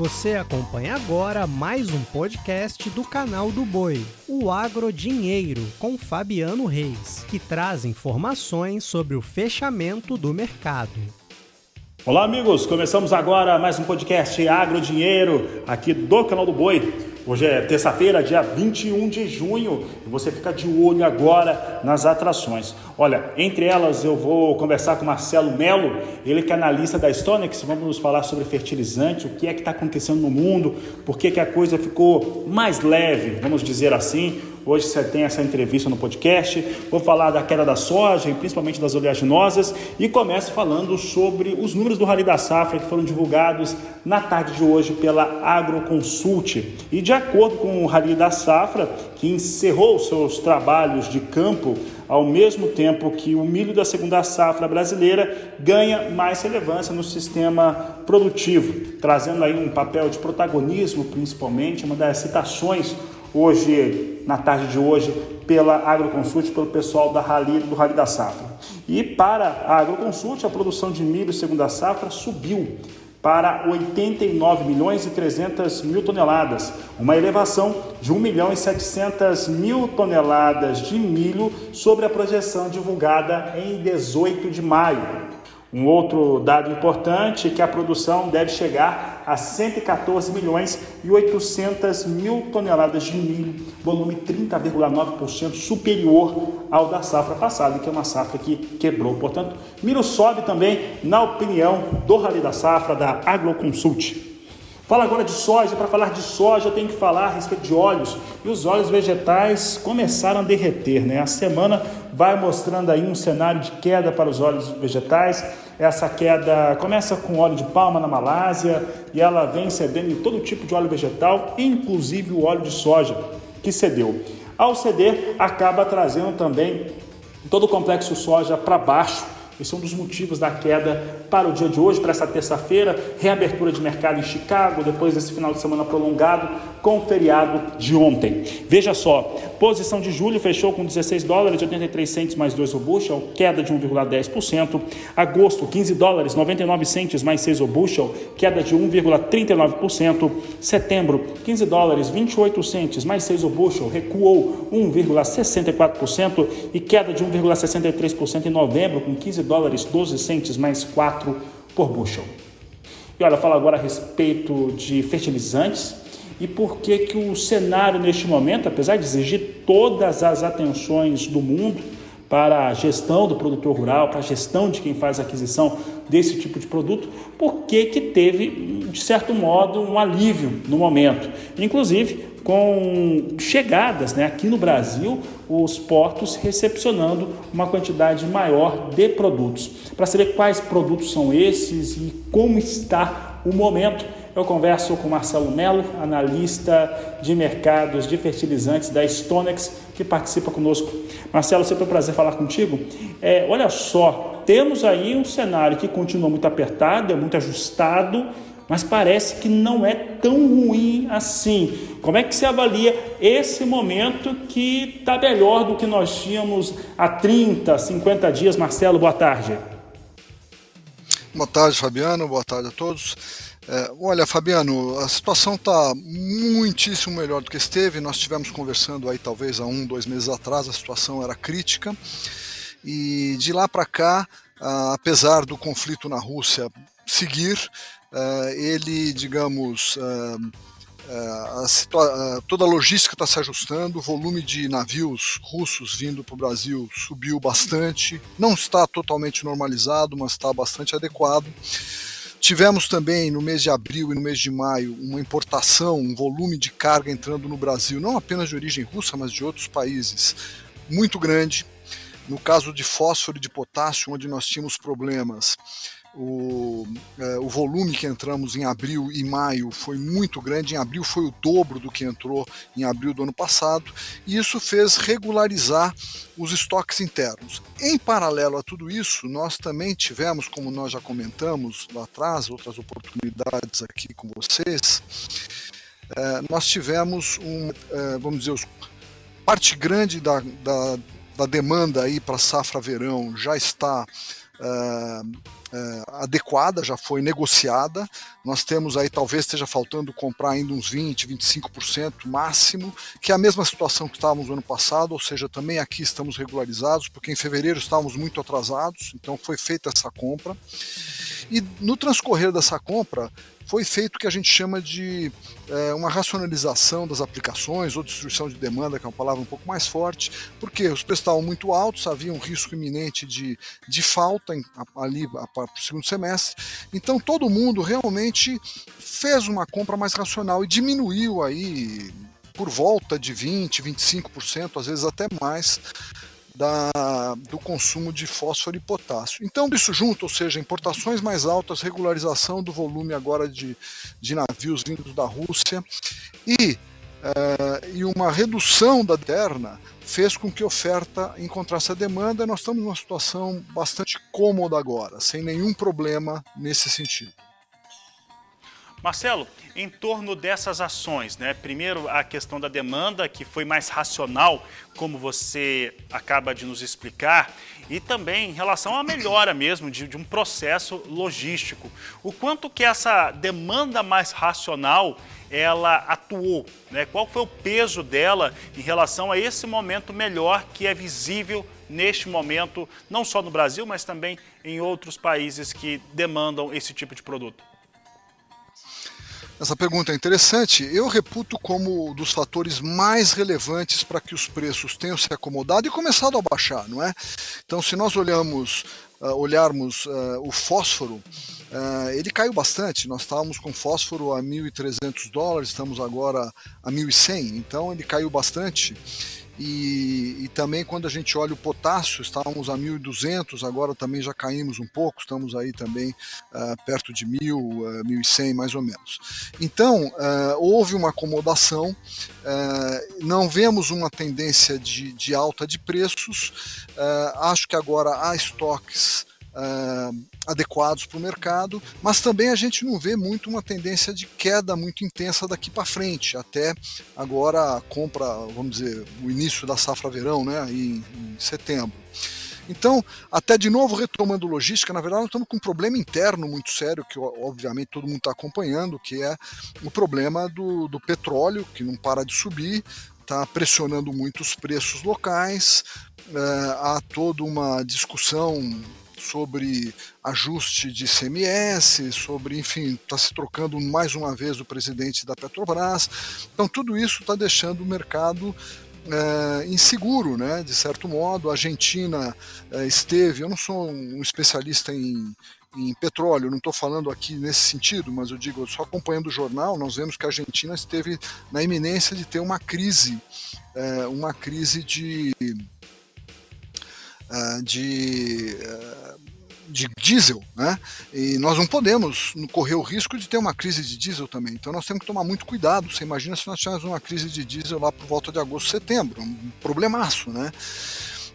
Você acompanha agora mais um podcast do canal do Boi, o Agro Dinheiro, com Fabiano Reis, que traz informações sobre o fechamento do mercado. Olá, amigos! Começamos agora mais um podcast Agro Dinheiro, aqui do canal do Boi. Hoje é terça-feira, dia 21 de junho, e você fica de olho agora nas atrações. Olha, entre elas eu vou conversar com Marcelo Melo, ele que é analista da Stonex, vamos nos falar sobre fertilizante, o que é que está acontecendo no mundo, por que, que a coisa ficou mais leve, vamos dizer assim. Hoje você tem essa entrevista no podcast. Vou falar da queda da soja e principalmente das oleaginosas e começo falando sobre os números do Rally da Safra que foram divulgados na tarde de hoje pela Agroconsult. E de acordo com o Rally da Safra, que encerrou seus trabalhos de campo ao mesmo tempo que o milho da segunda safra brasileira ganha mais relevância no sistema produtivo, trazendo aí um papel de protagonismo, principalmente, uma das citações hoje, na tarde de hoje, pela Agroconsult, pelo pessoal da Rally, do Rally da Safra. E para a Agroconsult, a produção de milho segunda safra subiu para 89 milhões e 300 mil toneladas, uma elevação de 1 milhão e 700 mil toneladas de milho sobre a projeção divulgada em 18 de maio. Um outro dado importante é que a produção deve chegar a 114 milhões e 800 mil toneladas de milho, volume 30,9% superior ao da safra passada, que é uma safra que quebrou. Portanto, milho sobe também, na opinião do Rally da Safra, da Agroconsult. Fala agora de soja. Para falar de soja, tenho que falar a respeito de óleos. E os óleos vegetais começaram a derreter. Né? A semana vai mostrando aí um cenário de queda para os óleos vegetais. Essa queda começa com óleo de palma na Malásia e ela vem cedendo em todo tipo de óleo vegetal, inclusive o óleo de soja, que cedeu. Ao ceder, acaba trazendo também todo o complexo soja para baixo esse é um dos motivos da queda para o dia de hoje, para essa terça-feira, reabertura de mercado em Chicago, depois desse final de semana prolongado, com o feriado de ontem. Veja só, posição de julho fechou com 16 dólares 83 centes mais 2 o bushel, queda de 1,10%. Agosto, 15 dólares 99 centes mais 6 o bushel, queda de 1,39%. Setembro, 15 dólares 28 centes mais 6 o bushel, recuou 1,64% e queda de 1,63% em novembro, com 15 dólares 12 centes mais 4 por bushel. E olha, fala agora a respeito de fertilizantes e por que que o cenário neste momento, apesar de exigir todas as atenções do mundo para a gestão do produtor rural, para a gestão de quem faz a aquisição desse tipo de produto, por que que teve, de certo modo, um alívio no momento. Inclusive, com chegadas né, aqui no Brasil, os portos recepcionando uma quantidade maior de produtos. Para saber quais produtos são esses e como está o momento, eu converso com Marcelo Melo, analista de mercados de fertilizantes da Stonex, que participa conosco. Marcelo, sempre um prazer falar contigo. É, olha só, temos aí um cenário que continua muito apertado, é muito ajustado, mas parece que não é tão ruim assim. Como é que se avalia esse momento que está melhor do que nós tínhamos há 30, 50 dias? Marcelo, boa tarde. Boa tarde, Fabiano. Boa tarde a todos. É, olha, Fabiano, a situação está muitíssimo melhor do que esteve. Nós estivemos conversando aí talvez há um, dois meses atrás, a situação era crítica. E de lá para cá, apesar do conflito na Rússia seguir, uh, ele, digamos, uh, a toda a logística está se ajustando, o volume de navios russos vindo para o Brasil subiu bastante, não está totalmente normalizado, mas está bastante adequado. Tivemos também no mês de abril e no mês de maio uma importação, um volume de carga entrando no Brasil, não apenas de origem russa, mas de outros países, muito grande. No caso de fósforo e de potássio, onde nós tínhamos problemas, o, é, o volume que entramos em abril e maio foi muito grande. Em abril foi o dobro do que entrou em abril do ano passado, e isso fez regularizar os estoques internos. Em paralelo a tudo isso, nós também tivemos, como nós já comentamos lá atrás, outras oportunidades aqui com vocês, é, nós tivemos um, é, vamos dizer, parte grande da, da, da demanda aí para safra verão já está uh, uh, adequada, já foi negociada. Nós temos aí, talvez esteja faltando comprar ainda uns 20, 25% máximo, que é a mesma situação que estávamos no ano passado, ou seja, também aqui estamos regularizados, porque em fevereiro estávamos muito atrasados, então foi feita essa compra. E no transcorrer dessa compra, foi feito o que a gente chama de é, uma racionalização das aplicações ou destruição de demanda, que é uma palavra um pouco mais forte, porque os preços estavam muito altos, havia um risco iminente de, de falta em, ali para o segundo semestre. Então todo mundo realmente fez uma compra mais racional e diminuiu aí por volta de 20, 25%, às vezes até mais, da, do consumo de fósforo e potássio. Então, isso junto, ou seja, importações mais altas, regularização do volume agora de, de navios vindos da Rússia e, uh, e uma redução da terna fez com que a oferta encontrasse a demanda. Nós estamos numa situação bastante cômoda agora, sem nenhum problema nesse sentido. Marcelo, em torno dessas ações, né? Primeiro a questão da demanda, que foi mais racional, como você acaba de nos explicar, e também em relação à melhora mesmo de, de um processo logístico. O quanto que essa demanda mais racional ela atuou, né? Qual foi o peso dela em relação a esse momento melhor que é visível neste momento, não só no Brasil, mas também em outros países que demandam esse tipo de produto? Essa pergunta é interessante. Eu reputo como um dos fatores mais relevantes para que os preços tenham se acomodado e começado a baixar, não é? Então, se nós olhamos, uh, olharmos uh, o fósforo, uh, ele caiu bastante. Nós estávamos com fósforo a 1.300 dólares, estamos agora a 1.100. Então, ele caiu bastante. E, e, também quando a gente olha o potássio, estávamos a 1.200, agora também já caímos um pouco, estamos aí também uh, perto de 1.000, uh, 1.100 mais ou menos. Então, uh, houve uma acomodação, uh, não vemos uma tendência de, de alta de preços, acho que agora há estoques uh, adequados para o mercado, mas também a gente não vê muito uma tendência de queda muito intensa daqui para frente, até agora a compra, vamos dizer, o início da safra verão, né, em, em setembro. Então, até de novo retomando logística, na verdade nós estamos com um problema interno muito sério, que obviamente todo mundo está acompanhando, que é o problema do, do petróleo, que não para de subir, está pressionando muito os preços locais, é, há toda uma discussão sobre ajuste de CMS, sobre, enfim, está se trocando mais uma vez o presidente da Petrobras. Então, tudo isso está deixando o mercado é, inseguro, né? De certo modo, a Argentina é, esteve. Eu não sou um especialista em, em petróleo, não estou falando aqui nesse sentido, mas eu digo, só acompanhando o jornal, nós vemos que a Argentina esteve na iminência de ter uma crise, é, uma crise de uh, de, uh, de diesel, né? E nós não podemos correr o risco de ter uma crise de diesel também. Então nós temos que tomar muito cuidado. Você imagina se nós tivermos uma crise de diesel lá por volta de agosto, setembro, um problemaço, né?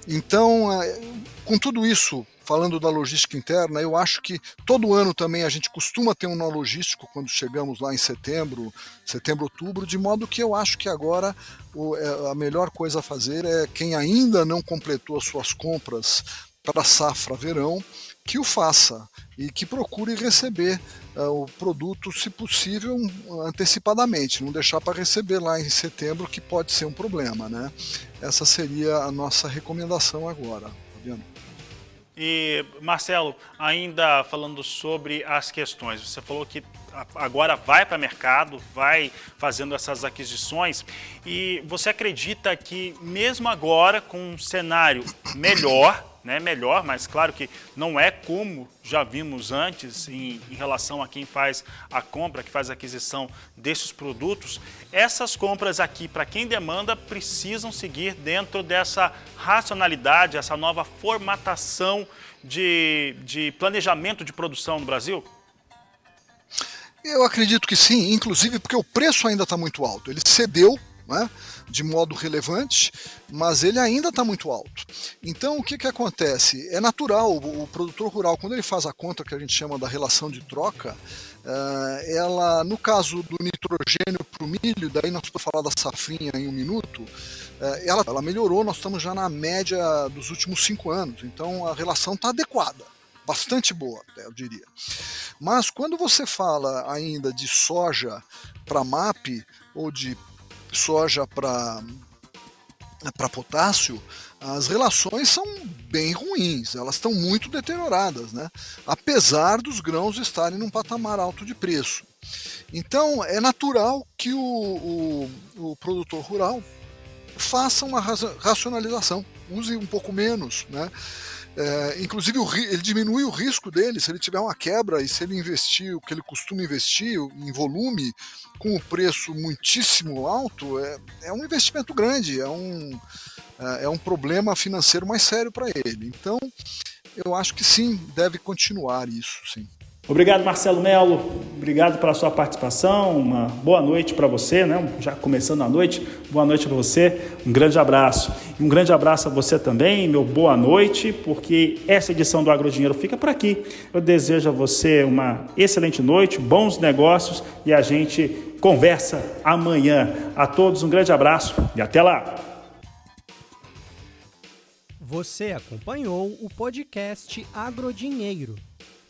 Então, uh, com tudo isso, falando da logística interna, eu acho que todo ano também a gente costuma ter um nó logístico quando chegamos lá em setembro, setembro, outubro, de modo que eu acho que agora é, a melhor coisa a fazer é quem ainda não completou as suas compras para a safra verão, que o faça e que procure receber uh, o produto, se possível, antecipadamente, não deixar para receber lá em setembro, que pode ser um problema. Né? Essa seria a nossa recomendação agora, Fabiano. E, Marcelo, ainda falando sobre as questões, você falou que agora vai para o mercado, vai fazendo essas aquisições, e você acredita que, mesmo agora, com um cenário melhor, né, melhor, mas claro que não é como já vimos antes em, em, relação a quem faz a compra, que faz a aquisição desses produtos. Essas compras aqui, para quem demanda, precisam seguir dentro dessa racionalidade, essa nova formatação de, de planejamento de produção no Brasil? Eu acredito que sim, inclusive porque o preço ainda está muito alto. Ele cedeu né, de modo relevante, mas ele ainda está muito alto. Então, o que, que acontece? É natural, o, o, produtor rural, quando ele faz a conta que a gente chama da relação de troca, uh, ela, no caso do nitrogênio para o milho, daí nós vamos falar da safrinha em um minuto, uh, ela, ela melhorou, nós estamos já na média dos últimos cinco anos, então a relação está adequada. bastante boa, eu diria. Mas quando você fala ainda de soja para MAP ou de soja para para potássio, as relações são bem ruins, elas estão muito deterioradas, né? apesar dos grãos estarem num patamar alto de preço. Então é natural que o, o, o produtor rural faça uma racionalização, use um pouco menos, né? É, inclusive, o, ele diminui o risco dele se ele tiver uma quebra e se ele investir o que ele costuma investir em volume com o preço muitíssimo alto, é, é um investimento grande, é um, é, é um problema financeiro mais sério para ele. Então, eu acho que sim, deve continuar isso, sim. Obrigado, Marcelo Melo. Obrigado pela sua participação. Uma boa noite para você, né? Já começando a noite. Boa noite para você. Um grande abraço. E um grande abraço a você também, meu boa noite, porque essa edição do Agrodinheiro fica por aqui. Eu desejo a você uma excelente noite, bons negócios e a gente conversa amanhã. A todos um grande abraço e até lá. Você acompanhou o podcast Agrodinheiro.